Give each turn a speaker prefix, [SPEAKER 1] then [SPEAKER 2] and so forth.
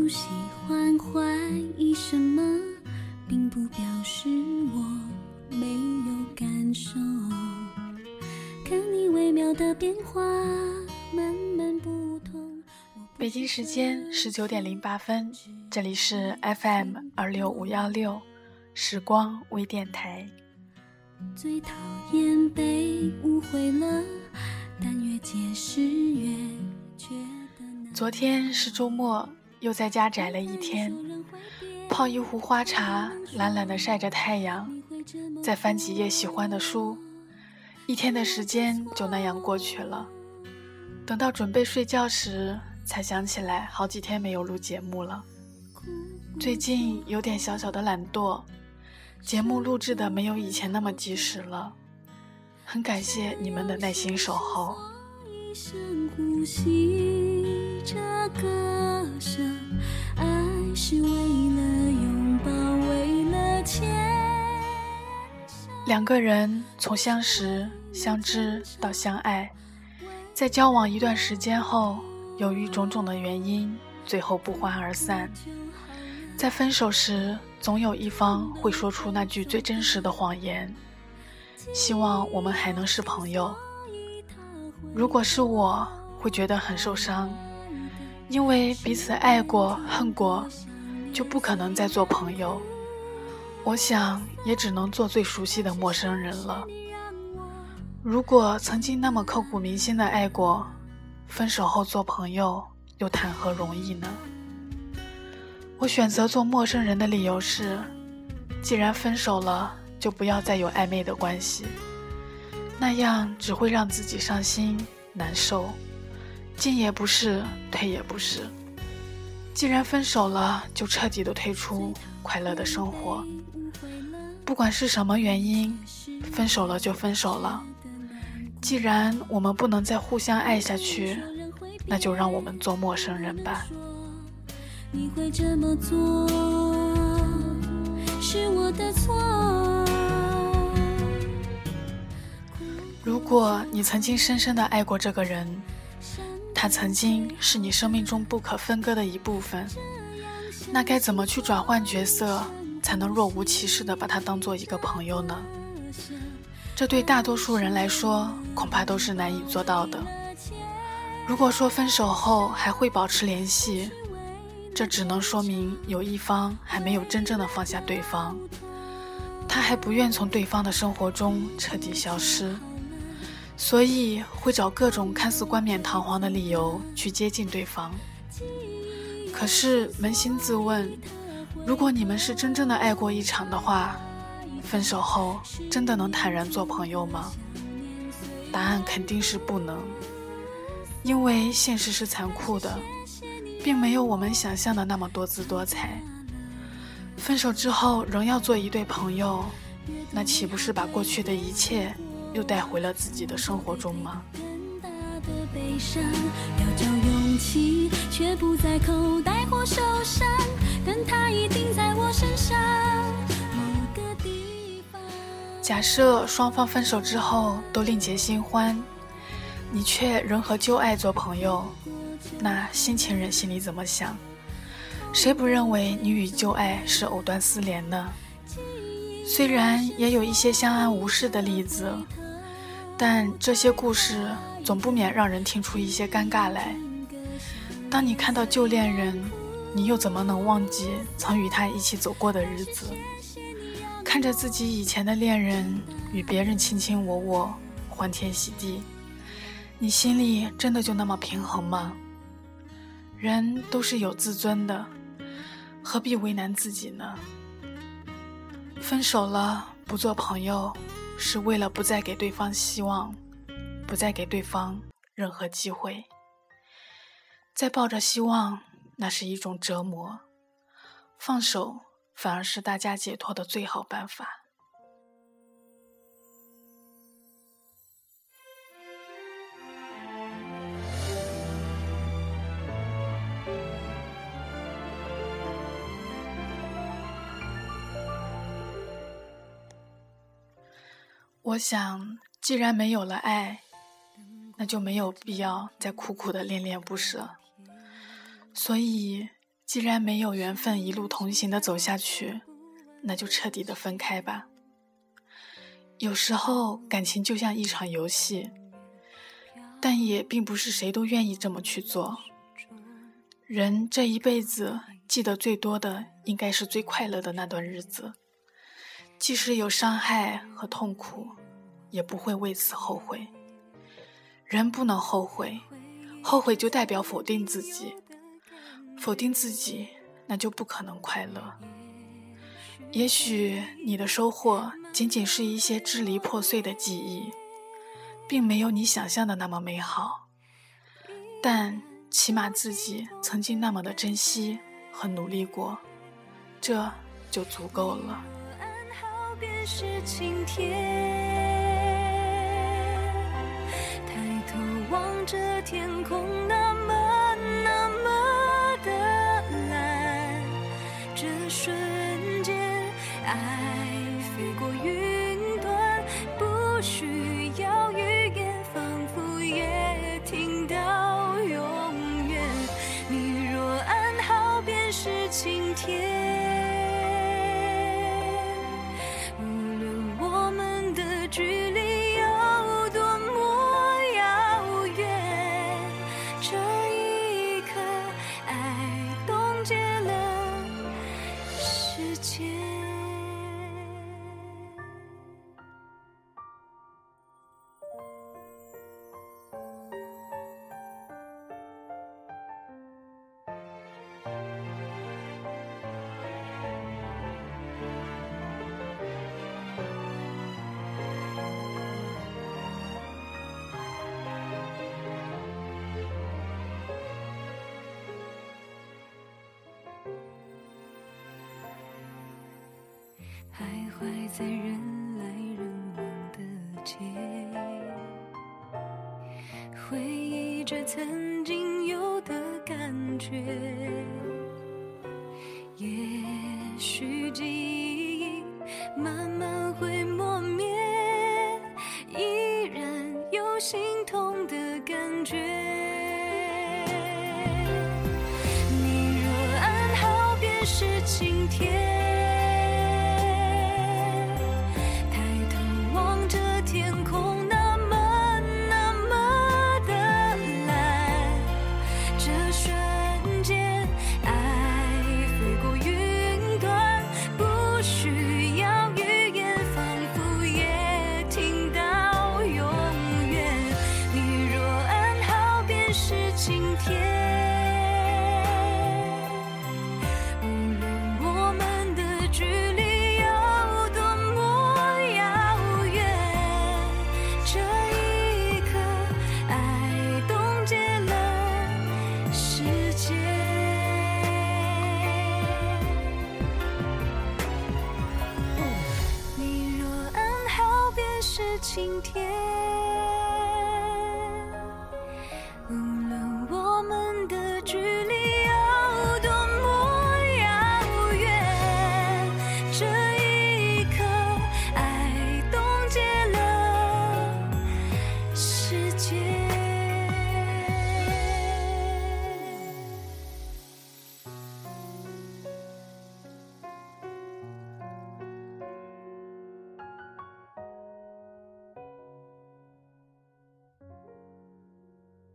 [SPEAKER 1] 不喜欢怀疑什么，并不表示我没有感受。看你微妙的变化，慢慢不同。
[SPEAKER 2] 北京时间十九点零八分，这里是 FM 二六五幺六时光微电台。
[SPEAKER 1] 最讨厌被误会了，但越解释越觉得难。
[SPEAKER 2] 昨天是周末，又在家宅了一天，泡一壶花茶，懒懒的晒着太阳，再翻几页喜欢的书，一天的时间就那样过去了。等到准备睡觉时，才想起来好几天没有录节目了。最近有点小小的懒惰，节目录制的没有以前那么及时了。很感谢你们的耐心守候。
[SPEAKER 1] 一深呼吸这歌声，爱是为了拥抱，为了。
[SPEAKER 2] 两个人从相识、相知到相爱，在交往一段时间后，由于种种的原因，最后不欢而散。在分手时，总有一方会说出那句最真实的谎言，希望我们还能是朋友。如果是我，会觉得很受伤，因为彼此爱过、恨过，就不可能再做朋友。我想，也只能做最熟悉的陌生人了。如果曾经那么刻骨铭心的爱过，分手后做朋友又谈何容易呢？我选择做陌生人的理由是，既然分手了，就不要再有暧昧的关系，那样只会让自己伤心难受，进也不是，退也不是。既然分手了，就彻底的退出快乐的生活。不管是什么原因，分手了就分手了。既然我们不能再互相爱下去，那就让我们做陌生人吧。
[SPEAKER 1] 你会这么做，是我的错。
[SPEAKER 2] 如果你曾经深深的爱过这个人，他曾经是你生命中不可分割的一部分，那该怎么去转换角色，才能若无其事的把他当做一个朋友呢？这对大多数人来说，恐怕都是难以做到的。如果说分手后还会保持联系，这只能说明有一方还没有真正的放下对方，他还不愿从对方的生活中彻底消失，所以会找各种看似冠冕堂皇的理由去接近对方。可是扪心自问，如果你们是真正的爱过一场的话，分手后真的能坦然做朋友吗？答案肯定是不能，因为现实是残酷的。并没有我们想象的那么多姿多彩。分手之后仍要做一对朋友，那岂不是把过去的一切又带回了自己的生活中吗？
[SPEAKER 1] 要找勇气，却不在口袋或手上，但它一定在我身上。
[SPEAKER 2] 假设双方分手之后都另结新欢，你却仍和旧爱做朋友。那新情人心里怎么想？谁不认为你与旧爱是藕断丝连呢？虽然也有一些相安无事的例子，但这些故事总不免让人听出一些尴尬来。当你看到旧恋人，你又怎么能忘记曾与他一起走过的日子？看着自己以前的恋人与别人卿卿我我、欢天喜地，你心里真的就那么平衡吗？人都是有自尊的，何必为难自己呢？分手了不做朋友，是为了不再给对方希望，不再给对方任何机会。再抱着希望，那是一种折磨。放手反而是大家解脱的最好办法。我想，既然没有了爱，那就没有必要再苦苦的恋恋不舍。所以，既然没有缘分一路同行的走下去，那就彻底的分开吧。有时候感情就像一场游戏，但也并不是谁都愿意这么去做。人这一辈子记得最多的，应该是最快乐的那段日子，即使有伤害和痛苦，也不会为此后悔。人不能后悔，后悔就代表否定自己，否定自己，那就不可能快乐。也许你的收获仅仅是一些支离破碎的记忆，并没有你想象的那么美好，但起码自己曾经那么的珍惜和努力过，这就足够了。
[SPEAKER 1] 抬头望着天空，那么那么的蓝，这瞬间。爱在人来人往的街，回忆着曾经有的感觉。也许记忆慢慢会磨灭，依然有心痛的感觉。你若安好，便是晴天。晴天。